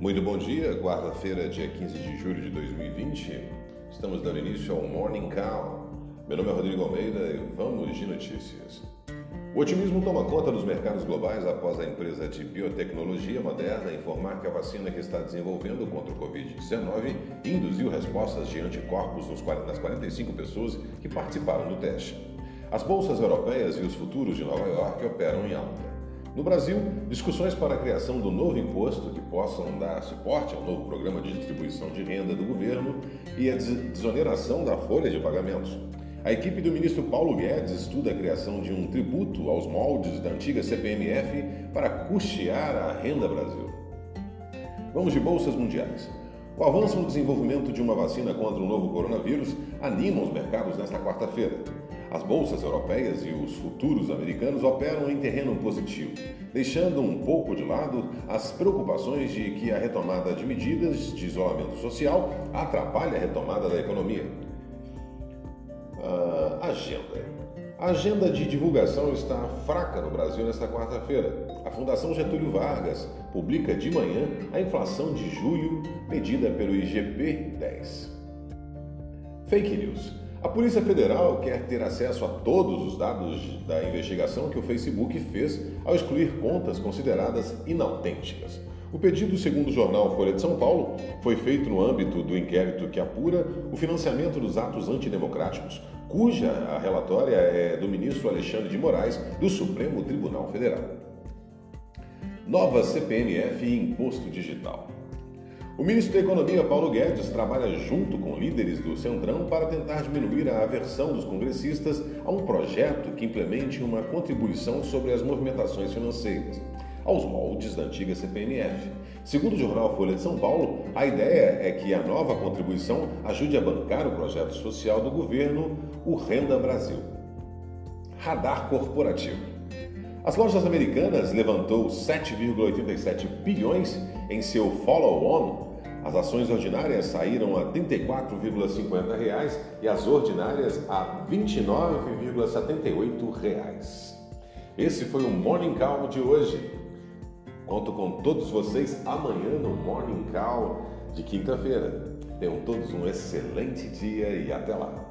Muito bom dia, quarta-feira, dia 15 de julho de 2020. Estamos dando início ao Morning Call. Meu nome é Rodrigo Almeida e vamos de notícias. O otimismo toma conta dos mercados globais após a empresa de biotecnologia Moderna informar que a vacina que está desenvolvendo contra o Covid-19 induziu respostas de anticorpos nas 45 pessoas que participaram do teste. As bolsas europeias e os futuros de Nova York operam em alta. No Brasil, discussões para a criação do novo imposto que possam dar suporte ao novo programa de distribuição de renda do governo e a desoneração da folha de pagamentos. A equipe do ministro Paulo Guedes estuda a criação de um tributo aos moldes da antiga CPMF para custear a renda Brasil. Vamos de bolsas mundiais. O avanço no desenvolvimento de uma vacina contra o novo coronavírus anima os mercados nesta quarta-feira. As bolsas europeias e os futuros americanos operam em terreno positivo, deixando um pouco de lado as preocupações de que a retomada de medidas de isolamento social atrapalhe a retomada da economia. Uh, agenda. A agenda de divulgação está fraca no Brasil nesta quarta-feira. A Fundação Getúlio Vargas publica de manhã a inflação de julho medida pelo IGP-10. Fake News. A Polícia Federal quer ter acesso a todos os dados da investigação que o Facebook fez ao excluir contas consideradas inautênticas. O pedido, segundo o jornal Folha de São Paulo, foi feito no âmbito do inquérito que apura o financiamento dos atos antidemocráticos, cuja a relatória é do ministro Alexandre de Moraes, do Supremo Tribunal Federal. Nova CPMF e Imposto Digital. O ministro da Economia, Paulo Guedes, trabalha junto com líderes do Centrão para tentar diminuir a aversão dos congressistas a um projeto que implemente uma contribuição sobre as movimentações financeiras, aos moldes da antiga CPMF. Segundo o jornal Folha de São Paulo, a ideia é que a nova contribuição ajude a bancar o projeto social do governo, o Renda Brasil. Radar Corporativo. As lojas americanas levantou 7,87 bilhões em seu follow-on as ações ordinárias saíram a R$ 34,50 e as ordinárias a R$ 29,78. Esse foi o Morning Call de hoje. Conto com todos vocês amanhã no Morning Call de quinta-feira. Tenham todos um excelente dia e até lá.